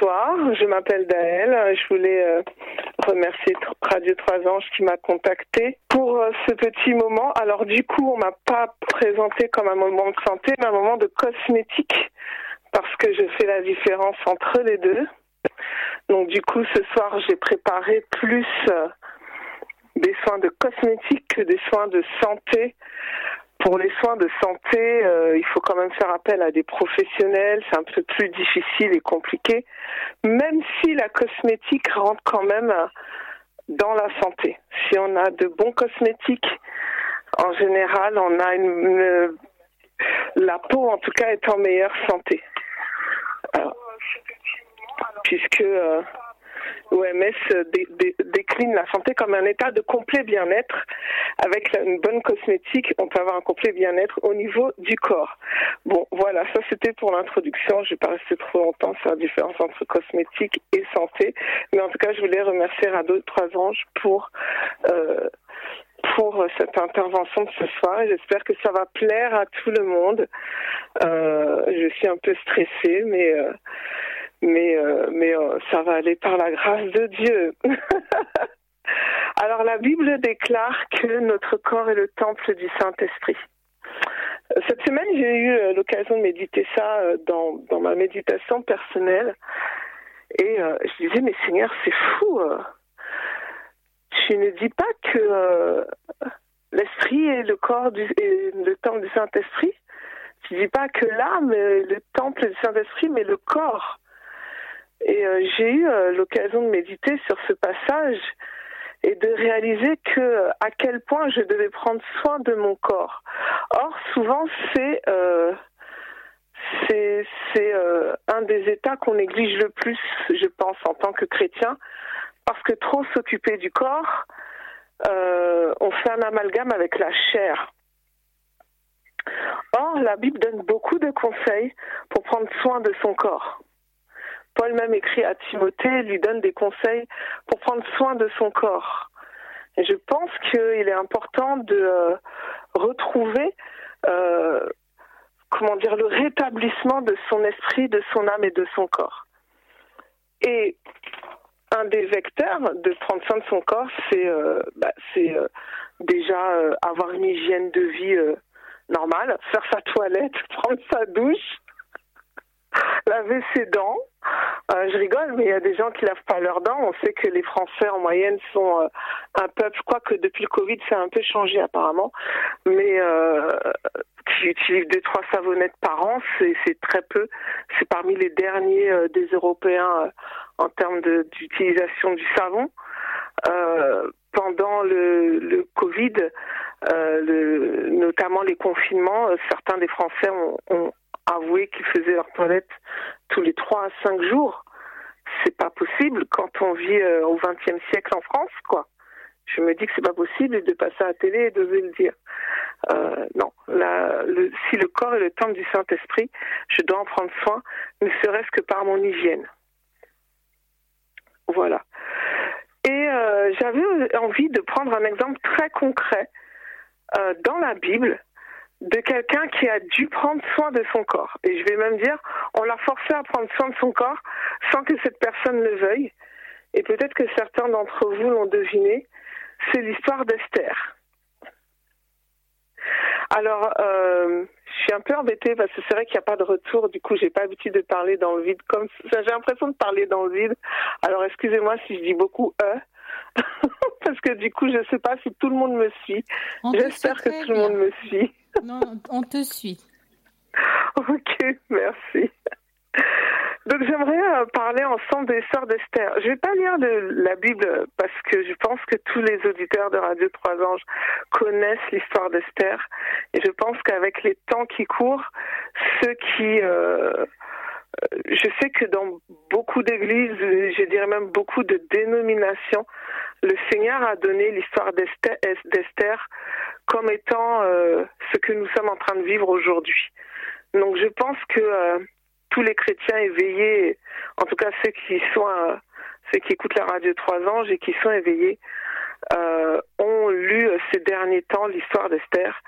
bonsoir. Je m'appelle Daël. Je voulais euh, remercier Radio Trois Anges qui m'a contacté pour euh, ce petit moment. Alors du coup, on m'a pas présenté comme un moment de santé, mais un moment de cosmétique parce que je fais la différence entre les deux. Donc du coup, ce soir, j'ai préparé plus euh, des soins de cosmétique que des soins de santé pour les soins de santé, euh, il faut quand même faire appel à des professionnels, c'est un peu plus difficile et compliqué, même si la cosmétique rentre quand même dans la santé. Si on a de bons cosmétiques, en général, on a une, la peau en tout cas est en meilleure santé. puisque euh, L'OMS décline la santé comme un état de complet bien-être. Avec une bonne cosmétique, on peut avoir un complet bien-être au niveau du corps. Bon, voilà, ça c'était pour l'introduction. Je vais pas rester trop longtemps sur la différence entre cosmétique et santé. Mais en tout cas, je voulais remercier Radio Trois Anges pour euh, pour cette intervention de ce soir j'espère que ça va plaire à tout le monde. Euh, je suis un peu stressée, mais euh, mais euh, mais euh, ça va aller par la grâce de Dieu. Alors la Bible déclare que notre corps est le temple du Saint-Esprit. Cette semaine, j'ai eu euh, l'occasion de méditer ça dans, dans ma méditation personnelle. Et je disais, mais Seigneur, c'est fou. Tu ne dis pas que l'esprit est le corps du, le temple du Saint-Esprit? Tu dis pas que l'âme est le temple du Saint-Esprit, mais le corps. Et euh, j'ai eu euh, l'occasion de méditer sur ce passage et de réaliser que à quel point je devais prendre soin de mon corps. Or, souvent, c'est euh, c'est un des états qu'on néglige le plus, je pense, en tant que chrétien, parce que trop s'occuper du corps, on fait un amalgame avec la chair. Or, la Bible donne beaucoup de conseils pour prendre soin de son corps. Paul même écrit à Timothée, lui donne des conseils pour prendre soin de son corps. Je pense qu'il est important de euh, retrouver, euh, comment dire, le rétablissement de son esprit, de son âme et de son corps. Et un des vecteurs de prendre soin de son corps, c'est euh, bah, déjà avoir une hygiène de vie normale, faire sa toilette, prendre sa douche, laver ses dents. Euh, je rigole, mais il y a des gens qui lavent pas leurs dents. On sait que les Français en moyenne sont euh, un peuple, quoi que depuis le Covid, ça a un peu changé apparemment, mais euh, qui utilisent deux trois savonnettes par an, c'est très peu. C'est parmi les derniers des Européens en termes d'utilisation du savon. pendant le, Covid, le, notamment les confinements, certains des Français ont, ont avouer qu'ils faisaient leur toilette tous les trois à cinq jours. C'est pas possible quand on vit euh, au XXe siècle en France, quoi. Je me dis que c'est pas possible de passer à la télé et de le dire. Euh, non, le, si le corps est le temple du Saint-Esprit, je dois en prendre soin, ne serait-ce que par mon hygiène. Voilà. Et euh, j'avais envie de prendre un exemple très concret dans la Bible de quelqu'un qui a dû prendre soin de son corps. Et je vais même dire, on l'a forcé à prendre soin de son corps sans que cette personne le veuille. Et peut-être que certains d'entre vous l'ont deviné, c'est l'histoire d'Esther. Alors, euh, je suis un peu embêtée parce que c'est vrai qu'il n'y a pas de retour. Du coup, j'ai pas l'habitude de parler dans le vide. Comme j'ai l'impression de parler dans le vide. Alors, excusez-moi si je dis beaucoup e. parce que du coup, je ne sais pas si tout le monde me suit. J'espère que tout le monde me suit. Non, on te suit. ok, merci. Donc j'aimerais euh, parler ensemble des sœurs d'Esther. Je vais pas lire de la Bible parce que je pense que tous les auditeurs de Radio Trois Anges connaissent l'histoire d'Esther et je pense qu'avec les temps qui courent, ceux qui euh, je sais que dans beaucoup d'églises, je dirais même beaucoup de dénominations, le Seigneur a donné l'histoire d'Esther comme étant euh, ce que nous sommes en train de vivre aujourd'hui. Donc je pense que euh, tous les chrétiens éveillés, en tout cas ceux qui sont euh, ceux qui écoutent la radio Trois Anges et qui sont éveillés, ont lu ces derniers temps l'histoire d'Esther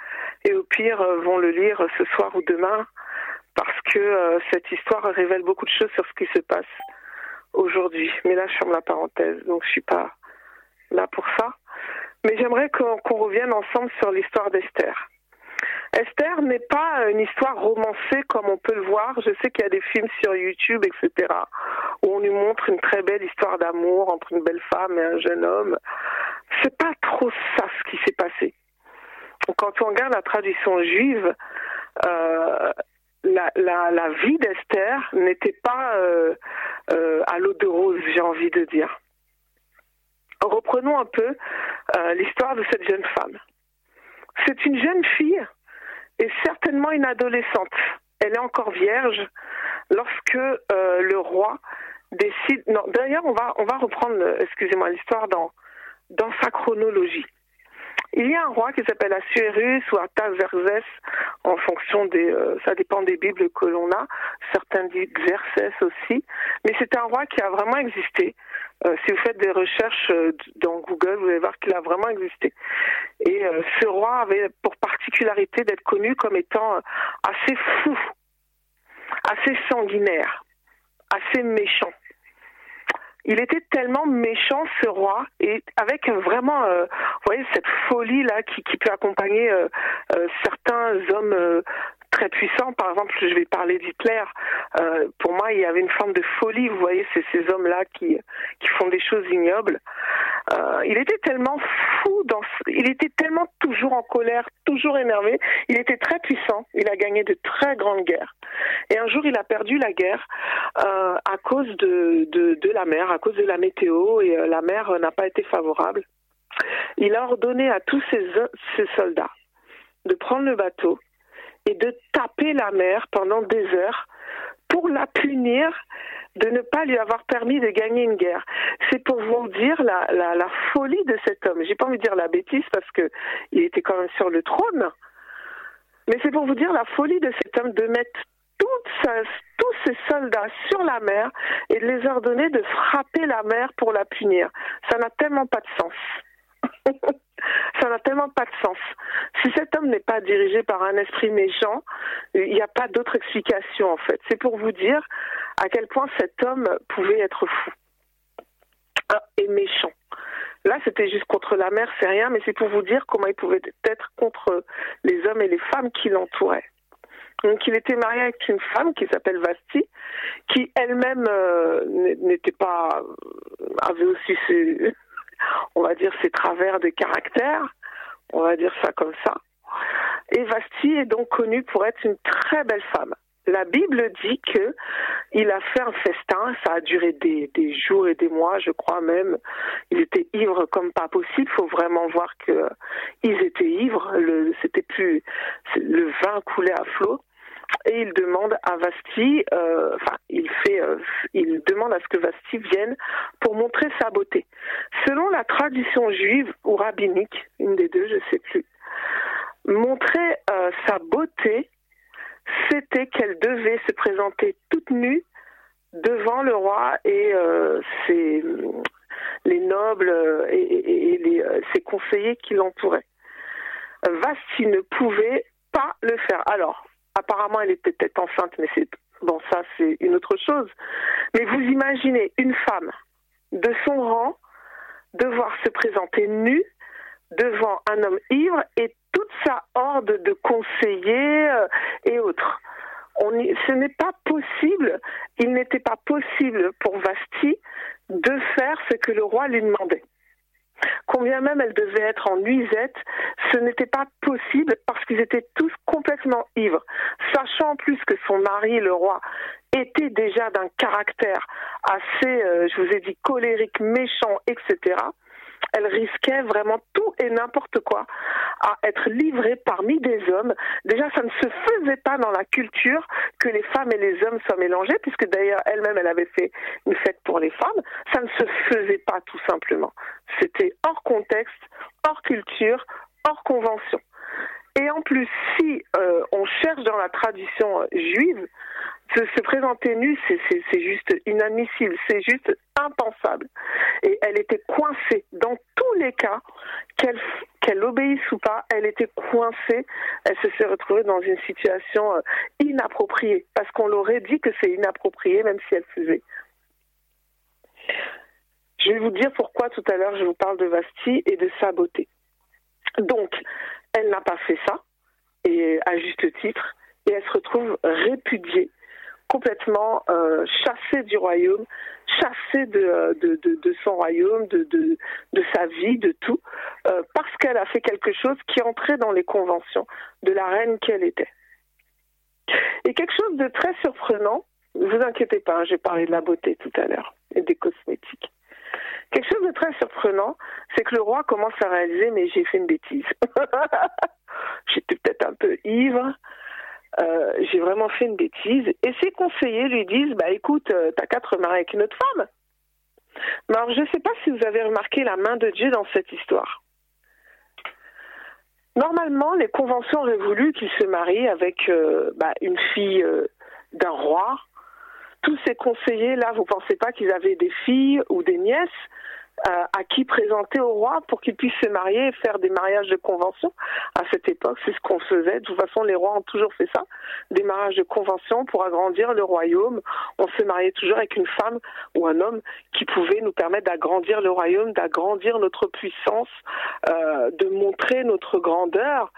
et au pire vont le lire ce soir ou demain parce que cette histoire révèle beaucoup de choses sur ce qui se passe aujourd'hui. Mais là, je ferme la parenthèse, donc je suis pas là pour ça. Mais j'aimerais qu'on revienne ensemble sur l'histoire d'Esther. Esther n'est pas une histoire romancée comme on peut le voir. Je sais qu'il y a des films sur YouTube, etc., où on nous montre une très belle histoire d'amour entre une belle femme et un jeune homme. C'est pas trop ça ce qui s'est passé. Quand on regarde la tradition juive, euh, la, la, la, vie d'Esther n'était pas euh, euh, à l'eau de rose, j'ai envie de dire. Reprenons un peu euh, l'histoire de cette jeune femme. C'est une jeune fille et certainement une adolescente. Elle est encore vierge lorsque le roi décide. Non, d'ailleurs, on va on va reprendre, excusez-moi, l'histoire dans dans sa chronologie. Il y a un roi qui s'appelle Assuérus ou Artaxerxès, en fonction des, euh, ça dépend des bibles que l'on a. Certains disent Xerxès aussi, mais c'est un roi qui a vraiment existé. Euh, si vous faites des recherches euh, dans Google, vous allez voir qu'il a vraiment existé. Et ce roi avait pour particularité d'être connu comme étant assez fou, assez sanguinaire, assez méchant il était tellement méchant ce roi et avec vraiment, euh, vous voyez cette folie là qui, qui peut accompagner euh, euh, certains hommes très puissants. Par exemple, je vais parler d'Hitler. pour moi, il y avait une forme de folie. Vous voyez, c'est ces hommes-là qui qui font des choses ignobles. Il était tellement fou, dans, il était tellement toujours en colère, toujours énervé. Il était très puissant. Il a gagné de très grandes guerres. Et un jour, il a perdu la guerre euh, à cause de, de, de, la mer, à cause de la météo, et euh, la mer n'a pas été favorable. Il a ordonné à tous ses, ses soldats de prendre le bateau et de taper la mer pendant des heures pour la punir de ne pas lui avoir permis de gagner une guerre. C'est pour vous dire la, la, folie de cet homme. J'ai pas envie de dire la bêtise parce que il était quand même sur le trône, mais c'est pour vous dire la folie de cet homme de mettre tous ces soldats sur la mer et de les ordonner de frapper la mer pour la punir. Ça n'a tellement pas de sens. Ça n'a tellement pas de sens. Si cet homme n'est pas dirigé par un esprit méchant, il n'y a pas d'autre explication en fait. C'est pour vous dire à quel point cet homme pouvait être fou ah, et méchant. Là, c'était juste contre la mer, c'est rien, mais c'est pour vous dire comment il pouvait être contre les hommes et les femmes qui l'entouraient. Donc il était marié avec une femme qui s'appelle Vasti, qui elle-même euh, n'était pas avait aussi ses on va dire ses travers de caractère, on va dire ça comme ça. Et Vasti est donc connue pour être une très belle femme. La Bible dit que il a fait un festin, ça a duré des, jours et des mois, je crois même. Il était ivre comme pas possible. Il faut vraiment voir que ils étaient ivres. C'était plus, le vin coulait à flot et il demande à Vasti, euh, enfin, il fait, euh, il demande à ce que Vasti vienne pour montrer sa beauté. Selon la tradition juive ou rabbinique, une des deux, je sais plus, montrer euh, sa beauté, c'était qu'elle devait se présenter toute nue devant le roi et ses, les nobles et, ses conseillers qui l'entouraient. Vasti ne pouvait pas le faire. Alors, Apparemment, elle était peut-être enceinte, mais c'est bon, ça c'est une autre chose. Mais vous imaginez une femme de son rang devoir se présenter nue devant un homme ivre et toute sa horde de conseillers euh, et autres. Ce n'est pas possible, il n'était pas possible pour Vasti de faire ce que le roi lui demandait. Combien même elle devait être en nuisette, ce n'était pas possible parce qu'ils étaient tous complètement ivres. Sachant en plus que son mari, le roi, était déjà d'un caractère assez, euh, je vous ai dit, colérique, méchant, etc elle risquait vraiment tout et n'importe quoi à être livrée parmi des hommes. Déjà, ça ne se faisait pas dans la culture que les femmes et les hommes soient mélangés, puisque d'ailleurs elle-même, elle avait fait une fête pour les femmes. Ça ne se faisait pas tout simplement. C'était hors contexte, hors culture, hors convention. Et en plus, si euh, on cherche dans la tradition juive, se, se présenter nue, c'est juste inadmissible, c'est juste impensable. Et elle était coincée. Dans tous les cas, qu'elle obéisse ou pas, elle était coincée. Elle se s'est retrouvée dans une situation euh, inappropriée. Parce qu'on l'aurait dit que c'est inapproprié, même si elle faisait. je vais vous dire pourquoi tout à l'heure je vous parle de Vasti et de sa beauté. Donc, elle n'a pas fait ça, et à juste titre, et elle se retrouve répudiée, complètement euh, chassée du royaume, chassée de, son royaume, de, sa vie, de tout, euh, parce qu'elle a fait quelque chose qui entrait dans les conventions de la reine qu'elle était. Et quelque chose de très surprenant, ne vous inquiétez pas, hein, j'ai parlé de la beauté tout à l'heure et des cosmétiques. Quelque chose de très surprenant, c'est que le roi commence à réaliser, mais j'ai fait une bêtise. J'étais peut-être un peu ivre, euh, j'ai vraiment fait une bêtise. Et ses conseillers lui disent, bah écoute, euh, t'as qu'à te remarier avec une autre femme. Mais alors, je ne sais pas si vous avez remarqué la main de Dieu dans cette histoire. Normalement, les conventions auraient voulu qu'il se marie avec euh, bah, une fille d'un roi. Tous ces conseillers, là, vous pensez pas qu'ils avaient des filles ou des nièces euh, à qui présenter au roi pour qu'il puisse se marier et faire des mariages de convention? À cette époque, c'est ce qu'on faisait. De toute façon, les rois ont toujours fait ça, des mariages de convention pour agrandir le royaume. On se mariait toujours avec une femme ou un homme qui pouvait nous permettre d'agrandir le royaume, d'agrandir notre puissance, euh, de montrer notre grandeur.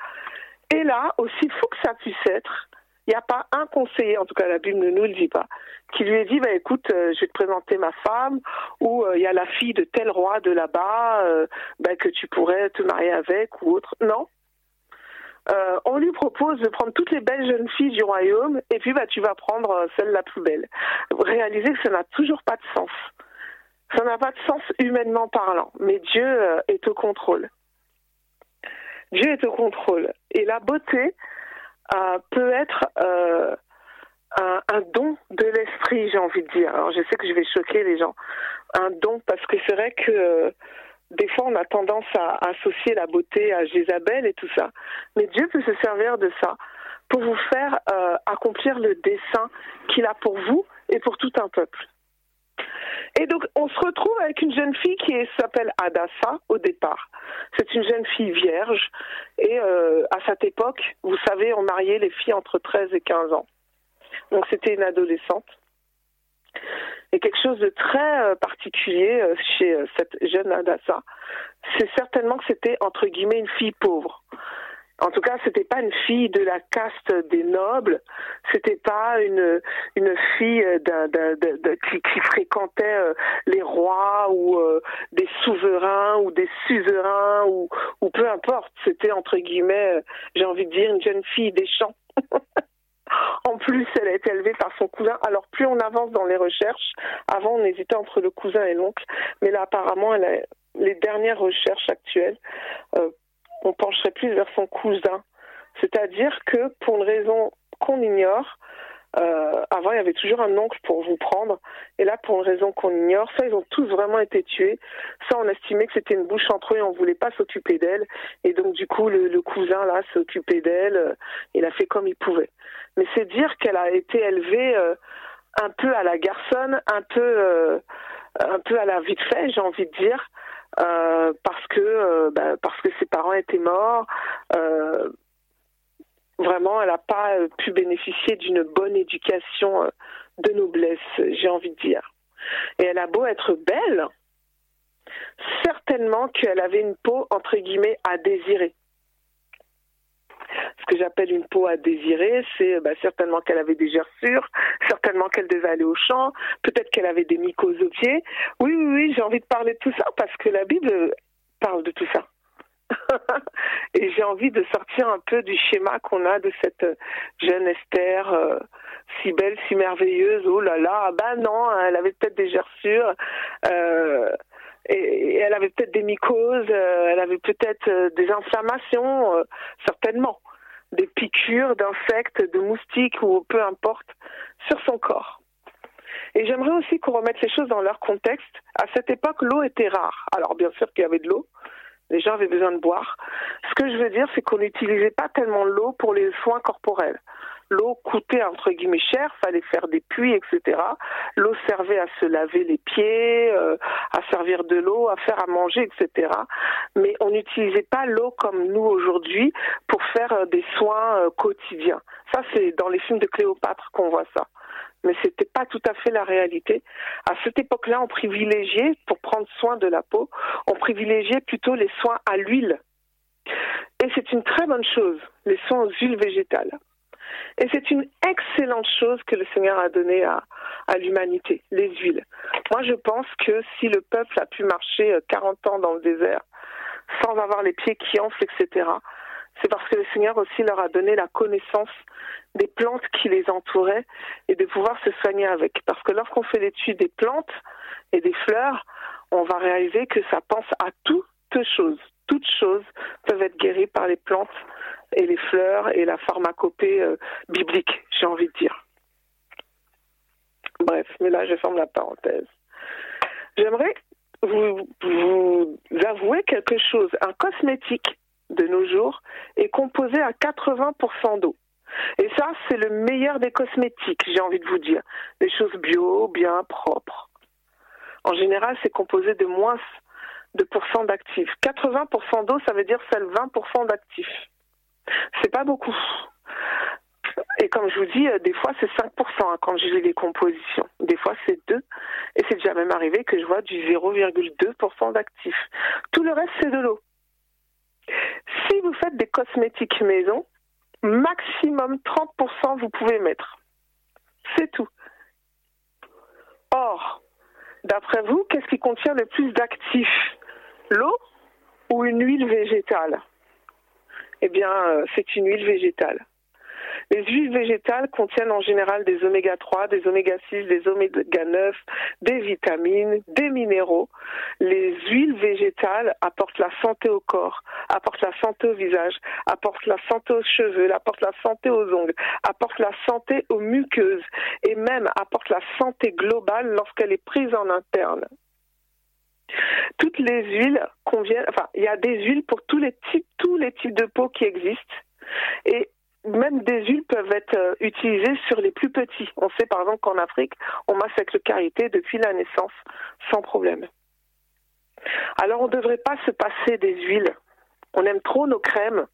Et là, aussi fou que ça puisse être, il n'y a pas un conseiller, en tout cas la Bible ne nous le dit pas, qui lui ait dit bah, écoute, euh, je vais te présenter ma femme, ou euh, il y a la fille de tel roi de là-bas euh, bah, que tu pourrais te marier avec, ou autre. Non. on lui propose de prendre toutes les belles jeunes filles du royaume, et puis bah, tu vas prendre celle la plus belle. Réalisez que ça n'a toujours pas de sens. Ça n'a pas de sens humainement parlant, mais Dieu est au contrôle. Dieu est au contrôle. Et la beauté, peut être euh, un, don de l'esprit, j'ai envie de dire. Alors je sais que je vais choquer les gens. Un don, parce que c'est vrai que euh, des fois on a tendance à associer la beauté à Jézabel et tout ça. Mais Dieu peut se servir de ça pour vous faire euh, accomplir le dessein qu'il a pour vous et pour tout un peuple. Et donc, on se retrouve avec une jeune fille qui s'appelle Adassa au départ. C'est une jeune fille vierge. Et euh, à cette époque, vous savez, on mariait les filles entre 13 et 15 ans. Donc, c'était une adolescente. Et quelque chose de très euh, particulier euh, chez cette jeune Adassa, c'est certainement que c'était, entre guillemets, une fille pauvre. En tout cas, c'était pas une fille de la caste des nobles, c'était pas une une fille d'un, qui, qui, fréquentait euh, les rois ou euh, des souverains ou des suzerains ou ou peu importe. C'était entre guillemets, euh, j'ai envie de dire, une jeune fille des champs. En plus, elle a été élevée par son cousin. Alors, plus on avance dans les recherches, avant on hésitait entre le cousin et l'oncle, mais là, apparemment, elle a, les dernières recherches actuelles euh, on pencherait plus vers son cousin. C'est-à-dire que pour une raison qu'on ignore, euh, avant il y avait toujours un oncle pour vous prendre, et là pour une raison qu'on ignore, ça ils ont tous vraiment été tués, ça on estimait que c'était une bouche entre eux et on voulait pas s'occuper d'elle, et donc du coup le, cousin là s'occupait d'elle, euh, il a fait comme il pouvait. Mais c'est dire qu'elle a été élevée euh, un peu à la garçonne, un peu un peu à la vite fait, j'ai envie de dire, euh, parce que euh, bah, parce que ses parents étaient morts. Euh, vraiment, elle n'a pas pu bénéficier d'une bonne éducation de noblesse, j'ai envie de dire. Et elle a beau être belle, certainement qu'elle avait une peau entre guillemets à désirer ce que j'appelle une peau à désirer, c'est bah, certainement qu'elle avait des gerçures, certainement qu'elle devait aller au champ, peut-être qu'elle avait des mycoses aux pieds. Oui, oui, oui, j'ai envie de parler de tout ça parce que la Bible parle de tout ça. et j'ai envie de sortir un peu du schéma qu'on a de cette jeune Esther euh, si belle, si merveilleuse. Oh là là, ben non, elle avait peut-être des gerçures. Euh, et, elle avait peut-être des mycoses, euh, elle avait peut-être euh, des inflammations, euh, certainement, des piqûres d'insectes, de moustiques ou peu importe, sur son corps. Et j'aimerais aussi qu'on remette les choses dans leur contexte. À cette époque, l'eau était rare. Alors bien sûr qu'il y avait de l'eau, les gens avaient besoin de boire. Ce que je veux dire, c'est qu'on n'utilisait pas tellement l'eau pour les soins corporels l'eau coûtait entre guillemets cher, fallait faire des puits, etc. L'eau servait à se laver les pieds, euh, à servir de l'eau, à faire à manger, etc. Mais on n'utilisait pas l'eau comme nous aujourd'hui pour faire euh, des soins euh, quotidiens. Ça, c'est dans les films de Cléopâtre qu'on voit ça. mais ce n'était pas tout à fait la réalité. À cette époque-là, on privilégiait, pour prendre soin de la peau, on privilégiait plutôt les soins à l'huile. Et c'est une très bonne chose, les soins aux huiles végétales. Et c'est une excellente chose que le Seigneur a donnée à, l'humanité, les huiles. Moi, je pense que si le peuple a pu marcher 40 euh, ans dans le désert sans avoir les pieds qui enflent, etc., c'est parce que le Seigneur aussi leur a donné la connaissance des plantes qui les entouraient et de pouvoir se soigner avec. Parce que lorsqu'on fait l'étude des plantes et des fleurs, on va réaliser que ça pense à toutes choses. Toutes choses peuvent être guéries par les plantes et les fleurs et la pharmacopée euh, biblique, j'ai envie de dire. Bref, mais là je ferme la parenthèse. J'aimerais vous, vous avouer quelque chose. Un cosmétique de nos jours est composé à 80% d'eau. Et ça, c'est le meilleur des cosmétiques, j'ai envie de vous dire. Des choses bio, bien propres. En général, c'est composé de moins de pourcents d'actifs. 80% d'eau, ça veut dire seulement 20% d'actifs. C'est pas beaucoup. Et comme je vous dis, euh, des fois c'est 5% hein, quand j'ai les compositions. Des fois c'est 2. Et c'est déjà même arrivé que je vois du 0,2% d'actifs. Tout le reste c'est de l'eau. Si vous faites des cosmétiques maison, maximum 30% vous pouvez mettre. C'est tout. Or, d'après vous, qu'est-ce qui contient le plus d'actifs? L'eau ou une huile végétale? Eh bien, euh, c'est une huile végétale. Les huiles végétales contiennent en général des oméga 3, des oméga 6, des oméga 9, des vitamines, des minéraux. Les huiles végétales apportent la santé au corps, apportent la santé au visage, apportent la santé aux cheveux, apportent la santé aux ongles, apportent la santé aux muqueuses et même apportent la santé globale lorsqu'elle est prise en interne. Toutes les huiles conviennent, enfin, il y a des huiles pour tous les types, tous les types de peau qui existent. Et même des huiles peuvent être euh, utilisées sur les plus petits. On sait par exemple qu'en Afrique, on masse avec le karité depuis la naissance sans problème. Alors on ne devrait pas se passer des huiles. On aime trop nos crèmes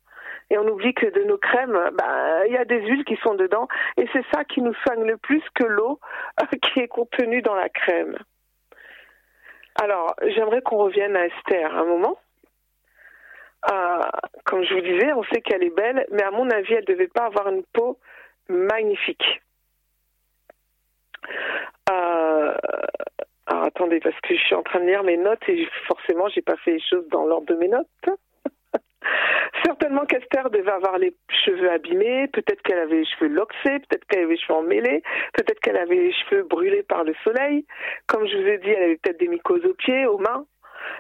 et on oublie que de nos crèmes, bah, il y a des huiles qui sont dedans et c'est ça qui nous soigne le plus que l'eau qui est contenue dans la crème. Alors j'aimerais qu'on revienne à Esther un moment. Euh, comme je vous disais, on sait qu'elle est belle, mais à mon avis, elle ne devait pas avoir une peau magnifique. Euh, alors attendez, parce que je suis en train de lire mes notes et forcément, j'ai pas fait les choses dans l'ordre de mes notes. Certainement qu'Esther devait avoir les cheveux abîmés, peut-être qu'elle avait les cheveux loxés, peut-être qu'elle avait les cheveux emmêlés, peut-être qu'elle avait les cheveux brûlés par le soleil. Comme je vous ai dit, elle avait peut-être des mycoses aux pieds, aux mains,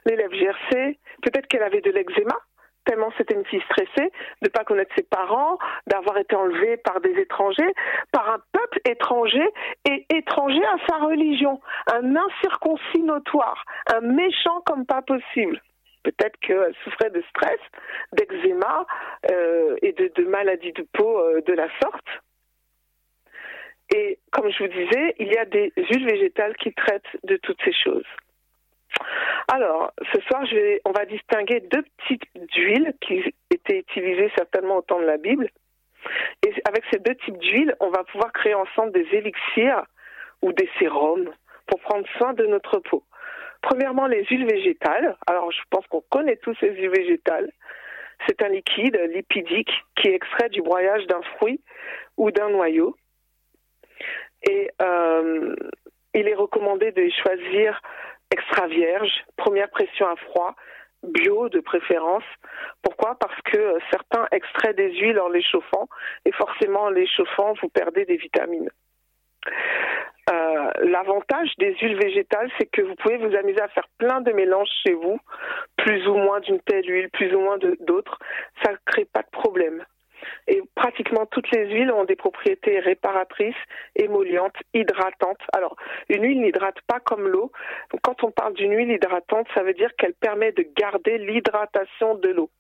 les lèvres gercées, peut-être qu'elle avait de l'eczéma tellement c'était une fille stressée de ne pas connaître ses parents, d'avoir été enlevée par des étrangers, par un peuple étranger et étranger à sa religion, un incirconcis notoire, un méchant comme pas possible. Peut-être qu'elle souffrait de stress, d'eczéma euh, et de, maladies de peau euh, de la sorte. Et comme je vous disais, il y a des huiles végétales qui traitent de toutes ces choses. Alors, ce soir, on va distinguer deux types d'huiles qui étaient utilisées certainement au temps de la Bible. Et avec ces deux types d'huiles, on va pouvoir créer ensemble des élixirs ou des sérums pour prendre soin de notre peau. Premièrement, les huiles végétales. Alors, je pense qu'on connaît tous ces huiles végétales. C'est un liquide lipidique qui est extrait du broyage d'un fruit ou d'un noyau. Et euh, il est recommandé de choisir extra vierge, première pression à froid, bio de préférence. Pourquoi? Parce que certains extraient des huiles en les chauffant et forcément en les chauffant, vous perdez des vitamines. Euh, l'avantage des huiles végétales, c'est que vous pouvez vous amuser à faire plein de mélanges chez vous, plus ou moins d'une telle huile, plus ou moins d'autres. Ça ne crée pas de problème. Et pratiquement toutes les huiles ont des propriétés réparatrices, émollientes, hydratantes. Alors, une huile n'hydrate pas comme l'eau. Quand on parle d'une huile hydratante, ça veut dire qu'elle permet de garder l'hydratation de l'eau.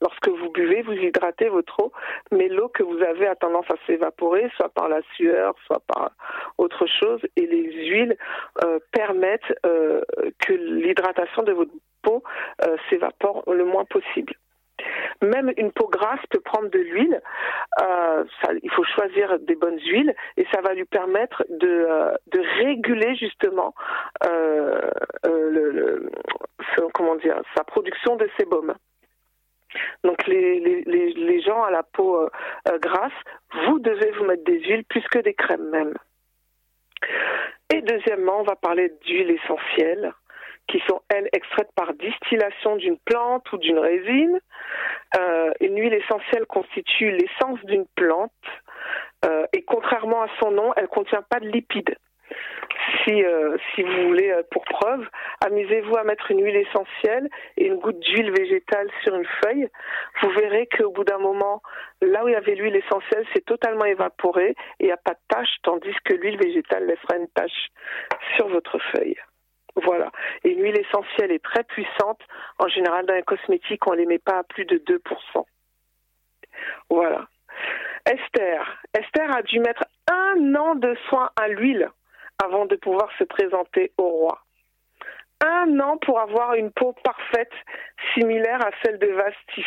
Lorsque vous buvez, vous hydratez votre eau, mais l'eau que vous avez a tendance à s'évaporer, soit par la sueur, soit par autre chose, et les huiles euh, permettent euh, que l'hydratation de votre peau euh, s'évapore le moins possible. Même une peau grasse peut prendre de l'huile. Euh, il faut choisir des bonnes huiles et ça va lui permettre de, euh, réguler justement euh, comment sa production de sébum. Donc les, les, les, gens à la peau grasse, vous devez vous mettre des huiles plus que des crèmes même. Et deuxièmement, on va parler d'huiles essentielles qui sont, elles, extraites par distillation d'une plante ou d'une résine. Euh, une huile essentielle constitue l'essence d'une plante euh, et contrairement à son nom, elle ne contient pas de lipides. Si, euh, si vous voulez, pour preuve, amusez-vous à mettre une huile essentielle et une goutte d'huile végétale sur une feuille. Vous verrez qu'au bout d'un moment, là où il y avait l'huile essentielle, c'est totalement évaporé et il n'y a pas de tache, tandis que l'huile végétale laissera une tache sur votre feuille. Voilà. Et une huile essentielle est très puissante. En général, dans les cosmétiques, on ne les met pas à plus de 2%. Voilà. Esther. Esther a dû mettre un an de soins à l'huile avant de pouvoir se présenter au roi. Un an pour avoir une peau parfaite, similaire à celle de Vasti.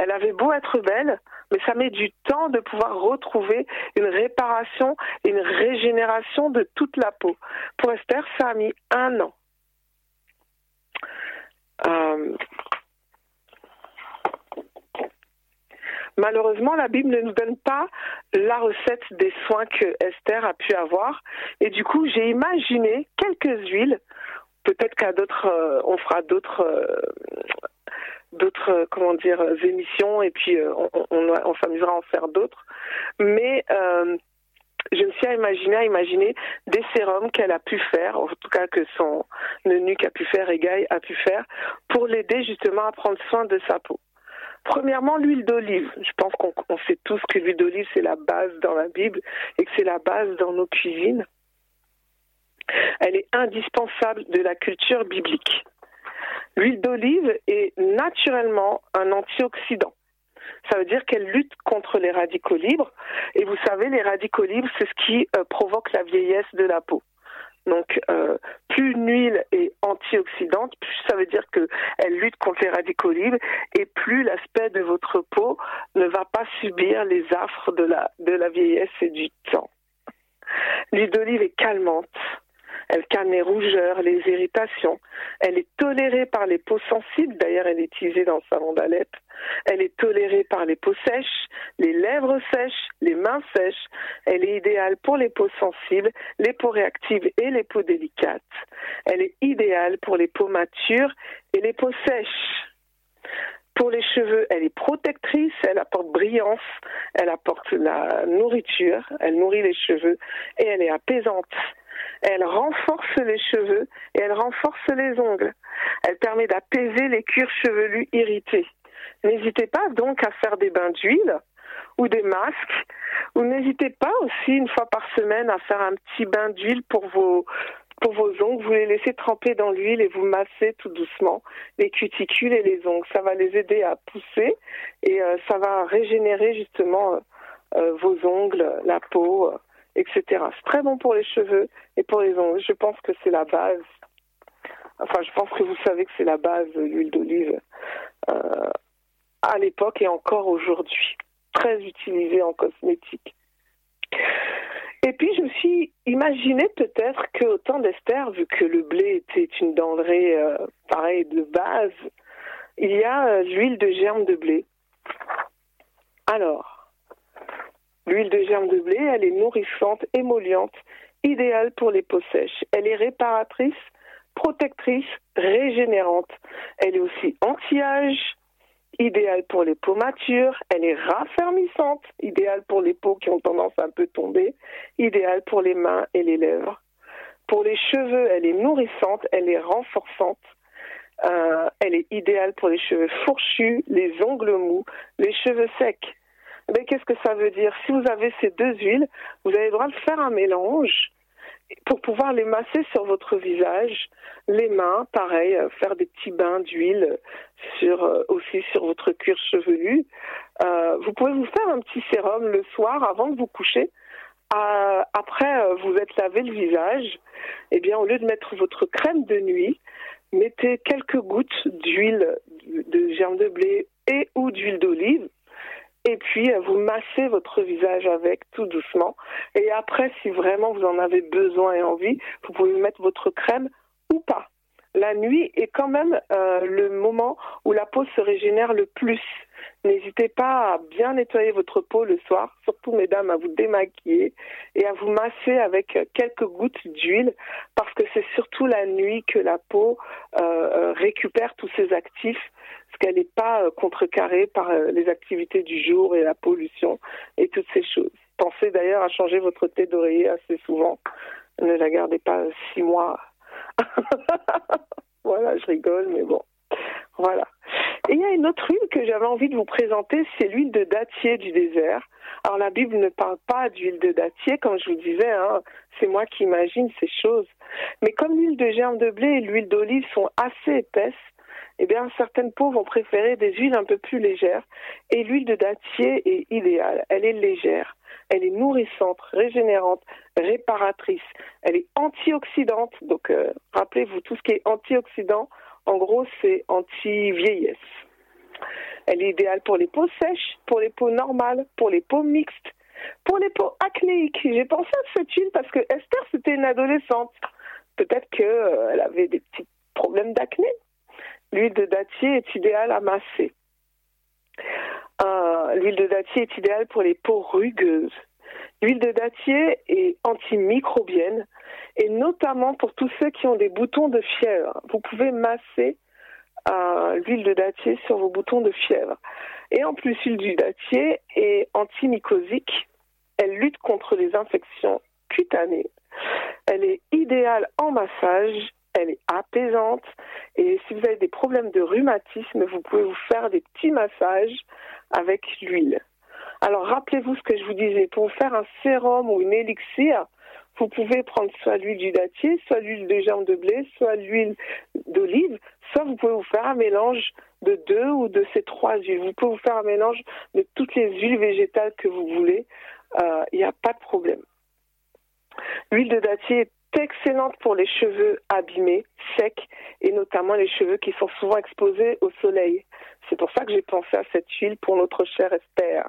Elle avait beau être belle, mais ça met du temps de pouvoir retrouver une réparation et une régénération de toute la peau. Pour Esther, ça a mis un an. Euh, malheureusement, la Bible ne nous donne pas la recette des soins que Esther a pu avoir. Et du coup, j'ai imaginé quelques huiles. Peut-être qu'à d'autres, euh, on fera d'autres euh, d'autres euh, comment dire euh, émissions et puis euh, on, on, s'amusera à en faire d'autres. Mais je me suis imaginé à imaginer des sérums qu'elle a pu faire, en tout cas que son eunuque a pu faire Guy a pu faire, pour l'aider justement à prendre soin de sa peau. Premièrement, l'huile d'olive. Je pense qu'on sait tous que l'huile d'olive, c'est la base dans la Bible et que c'est la base dans nos cuisines. Elle est indispensable de la culture biblique. L'huile d'olive est naturellement un antioxydant. Ça veut dire qu'elle lutte contre les radicaux libres. Et vous savez, les radicaux libres, c'est ce qui euh, provoque la vieillesse de la peau. Donc, euh, plus une huile est antioxydante, plus ça veut dire qu'elle lutte contre les radicaux libres et plus l'aspect de votre peau ne va pas subir les affres de la, de la vieillesse et du temps. L'huile d'olive est calmante. Elle calme les rougeurs, les irritations. Elle est tolérée par les peaux sensibles. D'ailleurs, elle est utilisée dans le salon d'Alep. Elle est tolérée par les peaux sèches, les lèvres sèches, les mains sèches. Elle est idéale pour les peaux sensibles, les peaux réactives et les peaux délicates. Elle est idéale pour les peaux matures et les peaux sèches. Pour les cheveux, elle est protectrice, elle apporte brillance, elle apporte la nourriture, elle nourrit les cheveux et elle est apaisante. Elle renforce les cheveux et elle renforce les ongles. Elle permet d'apaiser les cuirs chevelus irrités. N'hésitez pas donc à faire des bains d'huile ou des masques, ou n'hésitez pas aussi une fois par semaine à faire un petit bain d'huile pour vos ongles, vous les laissez tremper dans l'huile et vous massez tout doucement les cuticules et les ongles. Ça va les aider à pousser et euh, ça va régénérer justement euh, euh, vos ongles, la peau etc. C'est très bon pour les cheveux et pour les ongles. Je pense que c'est la base. Enfin, je pense que vous savez que c'est la base, l'huile d'olive, euh, à l'époque et encore aujourd'hui. Très utilisée en cosmétique. Et puis, je me suis imaginé peut-être qu'au temps d'Esther, vu que le blé était une denrée, euh, de base, il y a euh, l'huile de germe de blé. Alors, L'huile de germe de blé, elle est nourrissante, émolliente, idéale pour les peaux sèches. Elle est réparatrice, protectrice, régénérante. Elle est aussi anti-âge, idéale pour les peaux matures. Elle est raffermissante, idéale pour les peaux qui ont tendance à un peu tomber, idéale pour les mains et les lèvres. Pour les cheveux, elle est nourrissante, elle est renforçante. Euh, elle est idéale pour les cheveux fourchus, les ongles mous, les cheveux secs. Mais qu'est-ce que ça veut dire? Si vous avez ces deux huiles, vous avez le droit de faire un mélange pour pouvoir les masser sur votre visage, les mains, pareil, euh, faire des petits bains d'huile sur euh, aussi sur votre cuir chevelu. Euh, vous pouvez vous faire un petit sérum le soir avant de vous coucher. après, vous êtes lavé le visage. Eh bien, au lieu de mettre votre crème de nuit, mettez quelques gouttes d'huile de germe de blé et ou d'huile d'olive et puis vous massez votre visage avec tout doucement. Et après, si vraiment vous en avez besoin et envie, vous pouvez mettre votre crème ou pas. La nuit est quand même euh, le moment où la peau se régénère le plus. N'hésitez pas à bien nettoyer votre peau le soir, surtout mesdames, à vous démaquiller et à vous masser avec quelques gouttes d'huile parce que c'est surtout la nuit que la peau euh, euh récupère tous ses actifs parce qu'elle n'est pas euh, contrecarrée par euh, les activités du jour et la pollution et toutes ces choses. Pensez d'ailleurs à changer votre thé d'oreiller assez souvent. Ne la gardez pas six mois. voilà, je rigole, mais bon. Voilà. Et il y a une autre huile que j'avais envie de vous présenter, c'est l'huile de dattier du désert. Alors la Bible ne parle pas d'huile de dattier, comme je vous disais, hein, c'est moi qui imagine ces choses. Mais comme l'huile de germe de blé et l'huile d'olive sont assez épaisses, eh bien, certaines peaux vont préférer des huiles un peu plus légères. Et l'huile de dattier est idéale. Elle est légère, elle est nourrissante, régénérante, réparatrice. Elle est antioxydante. Donc, euh, rappelez-vous, tout ce qui est antioxydant, en gros, c'est anti-vieillesse. Elle est idéale pour les peaux sèches, pour les peaux normales, pour les peaux mixtes, pour les peaux acnéiques. J'ai pensé à cette huile parce que Esther, c'était une adolescente. Peut-être qu'elle avait des petits problèmes d'acné. L'huile de dattier est idéale à masser. Euh, l'huile de dattier est idéale pour les peaux rugueuses. L'huile de dattier est antimicrobienne et notamment pour tous ceux qui ont des boutons de fièvre. Vous pouvez masser euh, l'huile de dattier sur vos boutons de fièvre. Et en plus, l'huile de dattier est antimycosique. Elle lutte contre les infections cutanées. Elle est idéale en massage elle est apaisante. Et si vous avez des problèmes de rhumatisme, vous pouvez vous faire des petits massages avec l'huile. Alors rappelez-vous ce que je vous disais, pour faire un sérum ou une élixir, vous pouvez prendre soit l'huile du dattier, soit l'huile de germe de blé, soit l'huile d'olive, soit vous pouvez vous faire un mélange de deux ou de ces trois huiles. Vous pouvez vous faire un mélange de toutes les huiles végétales que vous voulez. Euh, il n'y a pas de problème. L'huile de dattier est excellente pour les cheveux abîmés, secs, et notamment les cheveux qui sont souvent exposés au soleil. C'est pour ça que j'ai pensé à cette huile pour notre chère Esther,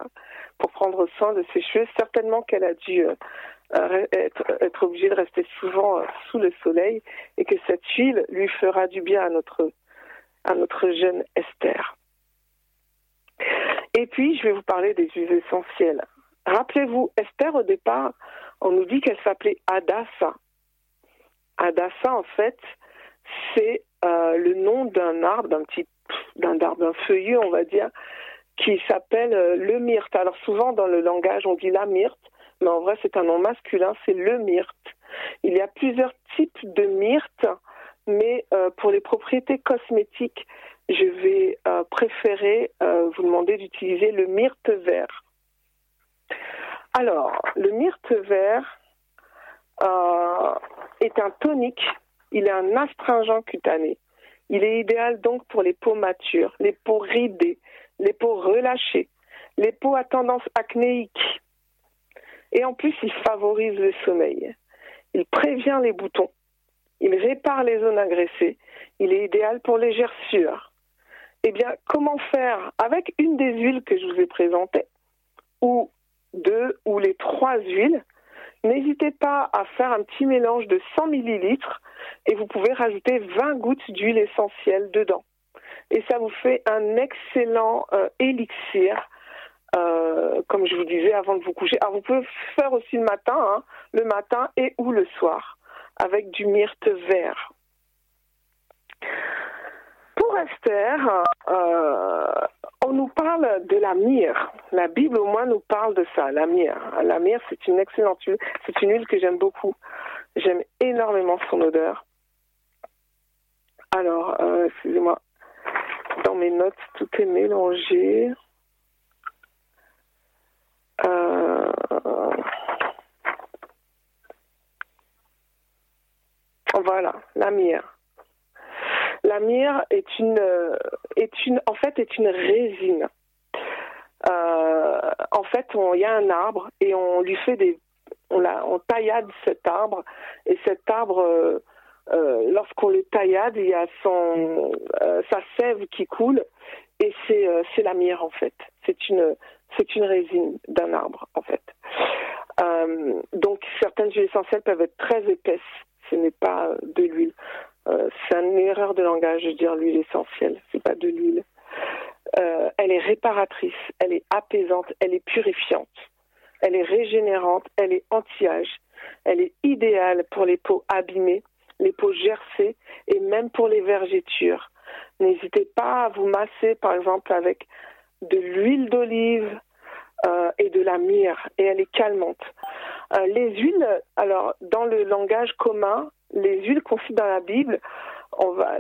pour prendre soin de ses cheveux. Certainement qu'elle a dû euh, être, obligée de rester souvent euh, sous le soleil, et que cette huile lui fera du bien à notre, à notre jeune Esther. Et puis, je vais vous parler des huiles essentielles. Rappelez-vous, Esther, au départ, on nous dit qu'elle s'appelait Adassa. Adassa, en fait, c'est euh, le nom d'un arbre, d'un petit, d'un arbre, feuillu, on va dire, qui s'appelle euh, le myrte. Alors souvent dans le langage, on dit la myrte, mais en vrai c'est un nom masculin, c'est le myrte. Il y a plusieurs types de myrte, mais euh, pour les propriétés cosmétiques, je vais préférer vous demander d'utiliser le myrte vert. Alors, le myrte vert, est un tonique, il est un astringent cutané. Il est idéal donc pour les peaux matures, les peaux ridées, les peaux relâchées, les peaux à tendance acnéique. Et en plus, il favorise le sommeil. Il prévient les boutons. Il répare les zones agressées. Il est idéal pour les gerçures. Eh bien, comment faire avec une des huiles que je vous ai présentées, ou deux ou les trois huiles N'hésitez pas à faire un petit mélange de 100 millilitres et vous pouvez rajouter 20 gouttes d'huile essentielle dedans. Et ça vous fait un excellent euh, élixir, euh, comme je vous disais avant de vous coucher. Alors vous pouvez faire aussi le matin, hein, le matin et ou le soir, avec du myrte vert. Esther, euh, on nous parle de la myrrhe. La Bible au moins nous parle de ça, la myrrhe. La myrrhe, c'est une excellente huile. C'est une huile que j'aime beaucoup. J'aime énormément son odeur. Alors, euh, excusez-moi, dans mes notes, tout est mélangé. Euh, voilà, la myrrhe. La myrrhe est une, euh, est une, en fait, est une résine. Euh, en fait, il y a un arbre et on lui fait des, on, la, on taillade cet arbre et cet arbre, euh, lorsqu'on le taillade, il y a son, sa sève qui coule et c'est c'est la myrrhe en fait. C'est une c'est une résine d'un arbre en fait. Donc certaines huiles essentielles peuvent être très épaisses. Ce n'est pas de l'huile. C'est une erreur de langage de dire l'huile essentielle. C'est pas de l'huile. elle est réparatrice, elle est apaisante, elle est purifiante, elle est régénérante, elle est anti-âge, elle est idéale pour les peaux abîmées les peaux gercées et même pour les vergetures. N'hésitez pas à vous masser, par exemple, avec de l'huile d'olive euh, et de la myrrhe, et elle est calmante. Euh, les huiles, alors, dans le langage commun, les huiles qu'on cite dans la Bible,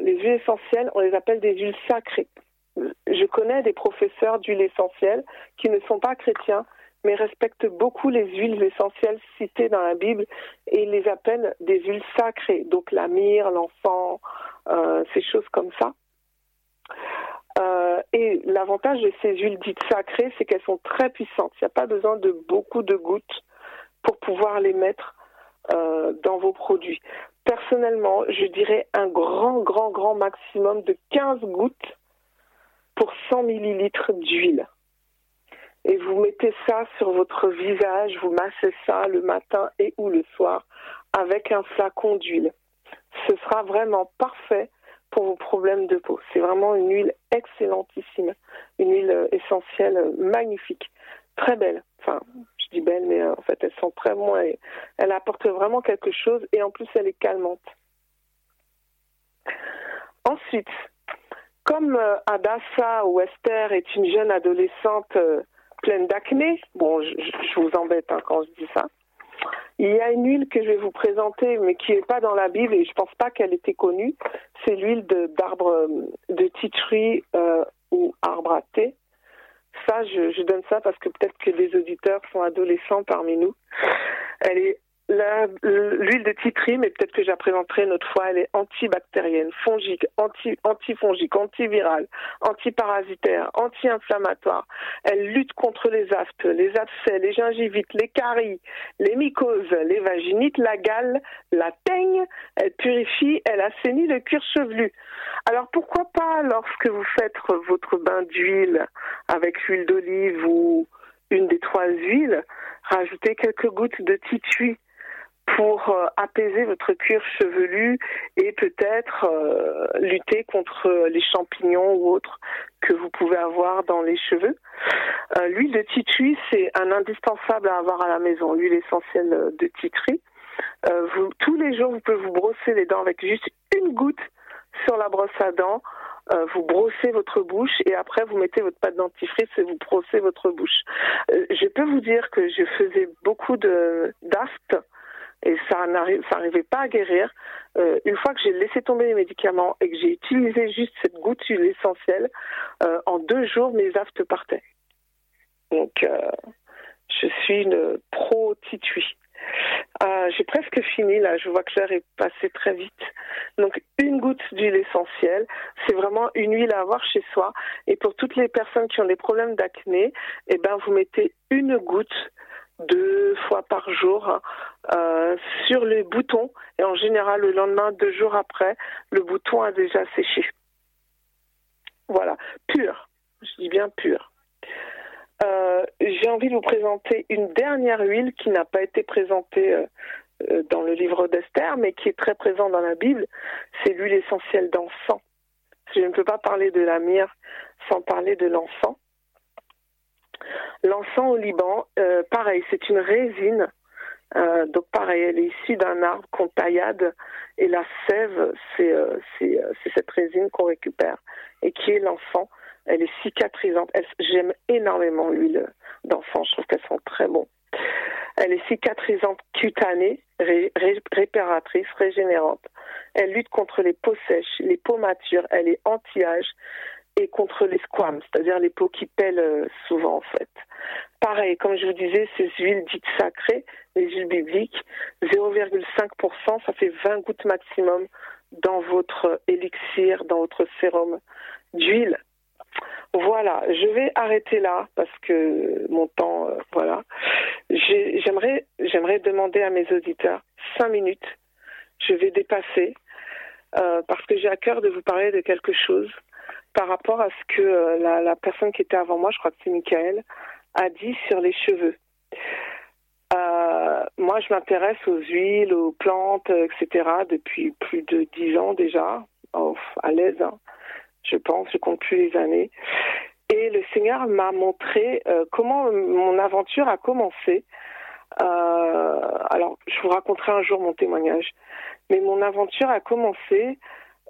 les huiles essentielles, on les appelle des huiles sacrées. Je connais des professeurs d'huiles essentielles qui ne sont pas chrétiens, mais respectent beaucoup les huiles essentielles citées dans la Bible et les appellent des huiles sacrées, donc la myrrhe, l'encens, euh, ces choses comme ça. Euh, et l'avantage de ces huiles dites sacrées, c'est qu'elles sont très puissantes. Il n'y a pas besoin de beaucoup de gouttes pour pouvoir les mettre euh, dans vos produits. Personnellement, je dirais un grand, grand, grand maximum de 15 gouttes pour 100 millilitres d'huile et vous mettez ça sur votre visage, vous massez ça le matin et ou le soir avec un flacon d'huile. Ce sera vraiment parfait pour vos problèmes de peau. C'est vraiment une huile excellentissime, une huile essentielle magnifique, très belle. Enfin, je dis belle, mais en fait, elle sent très bon. elle apporte vraiment quelque chose et en plus, elle est calmante. Ensuite, comme euh, Adassa ou Esther est une jeune adolescente euh, pleine d'acné. Bon, je, vous embête hein, quand je dis ça. Il y a une huile que je vais vous présenter, mais qui n'est pas dans la Bible et je pense pas qu'elle était connue. C'est l'huile d'arbre de, euh, ou arbre à thé. Ça, je, je donne ça parce que peut-être que des auditeurs sont adolescents parmi nous. Elle est L'huile de titri, mais peut-être que je la présenterai une autre fois, elle est antibactérienne, fongique, anti, antifongique, antivirale, antiparasitaire, anti-inflammatoire. Elle lutte contre les aftes, les abcès, les gingivites, les caries, les mycoses, les vaginites, la gale, la teigne. Elle purifie, elle assainit le cuir chevelu. Alors pourquoi pas lorsque vous faites votre bain d'huile avec l'huile d'olive ou une des trois huiles, rajouter quelques gouttes de titri pour euh, apaiser votre cuir chevelu et peut-être euh, lutter contre les champignons ou autres que vous pouvez avoir dans les cheveux. Euh, l'huile de titri, c'est un indispensable à avoir à la maison, l'huile essentielle de titri. vous, tous les jours, vous pouvez vous brosser les dents avec juste une goutte sur la brosse à dents. vous brossez votre bouche et après vous mettez votre pâte dentifrice et vous brossez votre bouche. je peux vous dire que je faisais beaucoup de d'aftes et ça n'arrivait pas à guérir. Euh, une fois que j'ai laissé tomber les médicaments et que j'ai utilisé juste cette goutte d'huile essentielle, euh, en deux jours, mes aftes partaient. Donc, euh, je suis une pro titui. j'ai presque fini là, je vois que l'heure est passée très vite. Donc une goutte d'huile essentielle, c'est vraiment une huile à avoir chez soi. Et pour toutes les personnes qui ont des problèmes d'acné, eh ben vous mettez une goutte deux fois par jour euh, sur les boutons et en général le lendemain, deux jours après, le bouton a déjà séché. Voilà, pur, je dis bien pur. Euh, j'ai envie de vous présenter une dernière huile qui n'a pas été présentée euh, dans le livre d'Esther, mais qui est très présente dans la Bible. C'est l'huile essentielle d'encens. Je ne peux pas parler de la myrrhe sans parler de l'encens. L'encens au Liban, euh, pareil, c'est une résine. Euh, donc pareil, elle est issue d'un arbre qu'on taillade et la sève, c'est euh, cette résine qu'on récupère et qui est l'encens. Elle est cicatrisante. J'aime énormément l'huile d'encens, je trouve qu'elles sont très bon. Elle est cicatrisante cutanée, réparatrice, régénérante. Elle lutte contre les peaux sèches, les peaux matures. Elle est anti-âge et contre les squames, c'est-à-dire les peaux qui pèlent euh, souvent en fait. Pareil, comme je vous disais, ces huiles dites sacrées, les huiles bibliques, 0,5%, ça fait 20 gouttes maximum dans votre élixir, dans votre sérum d'huile. Voilà, je vais arrêter là parce que mon temps, euh, voilà. J'aimerais, j'aimerais demander à mes auditeurs 5 minutes. Je vais dépasser euh, parce que j'ai à cœur de vous parler de quelque chose par rapport à ce que euh, la, personne qui était avant moi, je crois que c'est Michael, a dit sur les cheveux. Euh, moi, je m'intéresse aux huiles, aux plantes, etc. depuis plus de dix ans déjà, oh, à l'aise, hein, je pense, je compte plus les années. Et le Seigneur m'a montré euh, comment mon aventure a commencé. Euh, alors, je vous raconterai un jour mon témoignage. Mais mon aventure a commencé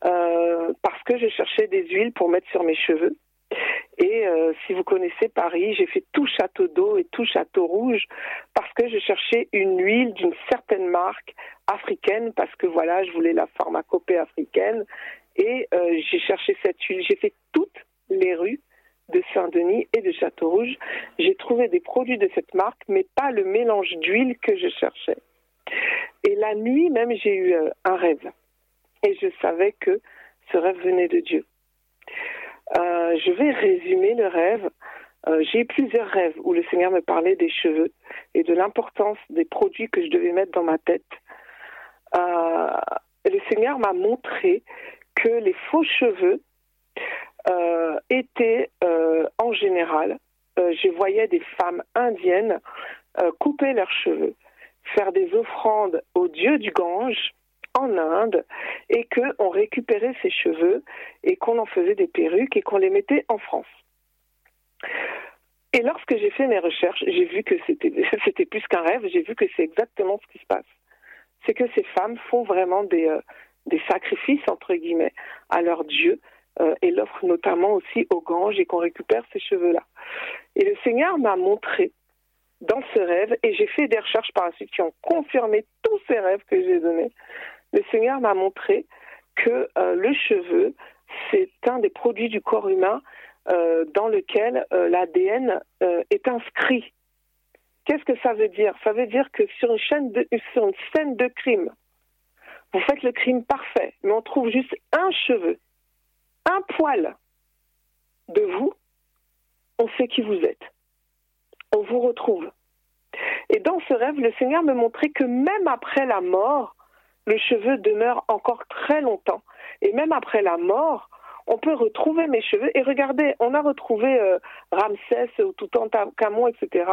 euh, parce que je cherchais des huiles pour mettre sur mes cheveux. Et euh, si vous connaissez Paris, j'ai fait tout château d'eau et tout château rouge parce que je cherchais une huile d'une certaine marque africaine parce que voilà, je voulais la pharmacopée africaine et euh, j'ai cherché cette huile. J'ai fait toutes les rues de Saint-Denis et de Château-Rouge. J'ai trouvé des produits de cette marque, mais pas le mélange d'huile que je cherchais. Et la nuit même, j'ai eu un rêve. Et je savais que ce rêve venait de Dieu. Euh, je vais résumer le rêve. Euh, j'ai eu plusieurs rêves où le Seigneur me parlait des cheveux et de l'importance des produits que je devais mettre dans ma tête. Euh, le Seigneur m'a montré que les faux cheveux étaient en général, je voyais des femmes indiennes couper leurs cheveux, faire des offrandes au dieu du Gange en Inde et qu'on récupérait ces cheveux et qu'on en faisait des perruques et qu'on les mettait en France. Et lorsque j'ai fait mes recherches, j'ai vu que c'était, plus qu'un rêve, j'ai vu que c'est exactement ce qui se passe. C'est que ces femmes font vraiment des, des sacrifices, entre guillemets, à leur Dieu euh, et l'offre notamment aussi aux Ganges et qu'on récupère ces cheveux-là. Et le Seigneur m'a montré dans ce rêve, et j'ai fait des recherches par la suite qui ont confirmé tous ces rêves que j'ai donnés. Le Seigneur m'a montré que euh, le cheveu, c'est un des produits du corps humain euh, dans lequel euh, l'ADN est inscrit. Qu'est-ce que ça veut dire? Ça veut dire que sur une, chaîne de, sur une scène de crime, vous faites le crime parfait, mais on trouve juste un cheveu un poil de vous, on sait qui vous êtes. On vous retrouve. Et dans ce rêve, le Seigneur me montrait que même après la mort, le cheveu demeure encore très longtemps. Et même après la mort, on peut retrouver mes cheveux. Et regardez, on a retrouvé euh, Ramsès ou Toutankhamon, etc.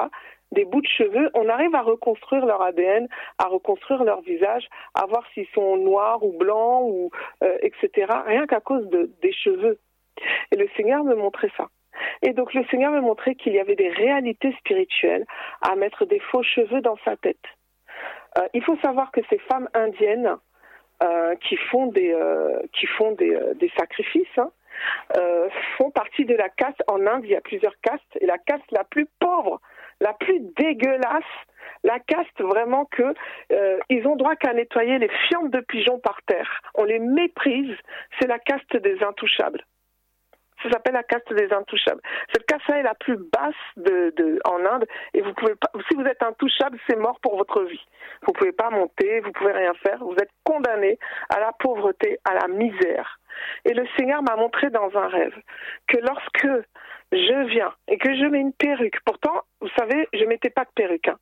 Des bouts de cheveux. On arrive à reconstruire leur ADN, à reconstruire leur visage, à voir s'ils sont noirs ou blancs ou euh, etc. Rien qu'à cause de, des cheveux. Et le Seigneur me montrait ça. Et donc le Seigneur me montrait qu'il y avait des réalités spirituelles à mettre des faux cheveux dans sa tête. Euh, il faut savoir que ces femmes indiennes, euh, qui font des euh, qui font des, sacrifices hein, font partie de la caste en Inde. Il y a plusieurs castes et la caste la plus pauvre, la plus dégueulasse, la caste vraiment que ils ont droit qu'à nettoyer les fientes de pigeons par terre. On les méprise. C'est la caste des intouchables. Ça s'appelle la caste des intouchables. Cette caste-là est la plus basse en Inde et vous pouvez pas, si vous êtes intouchable, c'est mort pour votre vie. Vous pouvez pas monter, vous pouvez rien faire, vous êtes condamné à la pauvreté, à la misère. Et le Seigneur m'a montré dans un rêve que lorsque je viens et que je mets une perruque, pourtant, vous savez, je mettais pas de perruque. Hein.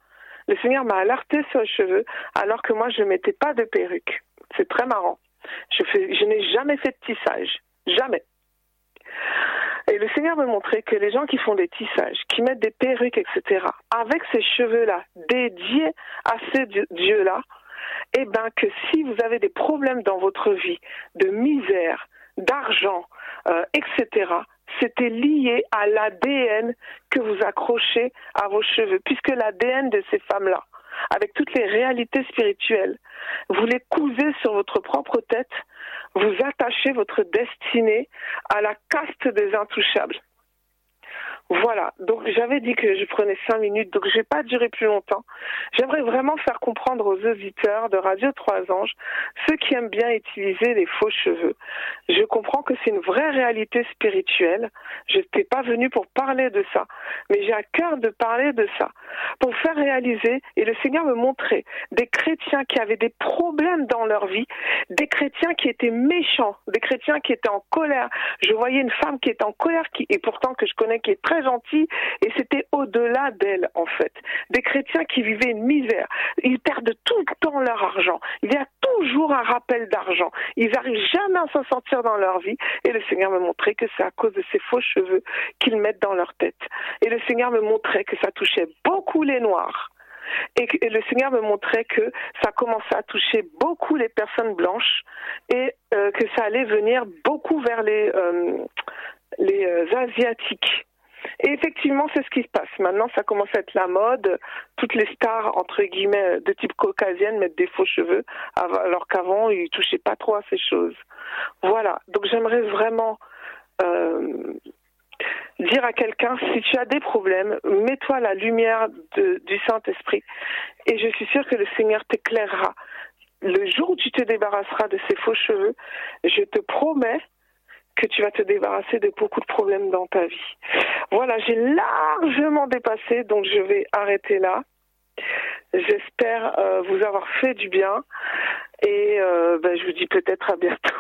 Le Seigneur m'a alerté sur les cheveux alors que moi je mettais pas de perruque. C'est très marrant. Je n'ai jamais fait de tissage. Jamais. Et le Seigneur me montrait que les gens qui font des tissages, qui mettent des perruques, etc., avec ces cheveux-là dédiés à ces dieux-là, eh ben que si vous avez des problèmes dans votre vie, de misère, d'argent, euh, etc., c'était lié à l'ADN que vous accrochez à vos cheveux, puisque l'ADN de ces femmes-là, avec toutes les réalités spirituelles, vous les cousez sur votre propre tête vous attachez votre destinée à la caste des intouchables. Voilà, donc j'avais dit que je prenais cinq minutes, donc je vais pas durer plus longtemps. J'aimerais vraiment faire comprendre aux auditeurs de Radio Trois Anges, ceux qui aiment bien utiliser les faux cheveux. Je comprends que c'est une vraie réalité spirituelle. Je n'étais pas venue pour parler de ça, mais j'ai à cœur de parler de ça, pour faire réaliser, et le Seigneur me montrait, des chrétiens qui avaient des problèmes dans leur vie, des chrétiens qui étaient méchants, des chrétiens qui étaient en colère. Je voyais une femme qui est en colère, et pourtant que je connais qui est très gentilles et c'était au-delà d'elles en fait. Des chrétiens qui vivaient une misère. Ils perdent tout le temps leur argent. Il y a toujours un rappel d'argent. Ils n'arrivent jamais à s'en sortir dans leur vie et le Seigneur me montrait que c'est à cause de ces faux cheveux qu'ils mettent dans leur tête. Et le Seigneur me montrait que ça touchait beaucoup les Noirs et, le Seigneur me montrait que ça commençait à toucher beaucoup les personnes blanches et euh, que ça allait venir beaucoup vers les, euh, les euh, Asiatiques. Et effectivement, c'est ce qui se passe. Maintenant, ça commence à être la mode. Toutes les stars, entre guillemets, de type caucasienne mettent des faux cheveux, alors qu'avant, ils touchaient pas trop à ces choses. Voilà. Donc, j'aimerais vraiment dire à quelqu'un, si tu as des problèmes, mets-toi la lumière du Saint-Esprit et je suis sûre que le Seigneur t'éclairera. Le jour où tu te débarrasseras de ces faux cheveux, je te promets que tu vas te débarrasser de beaucoup de problèmes dans ta vie. Voilà, j'ai largement dépassé, donc je vais arrêter là. J'espère euh, vous avoir fait du bien et euh, ben, je vous dis peut-être à bientôt.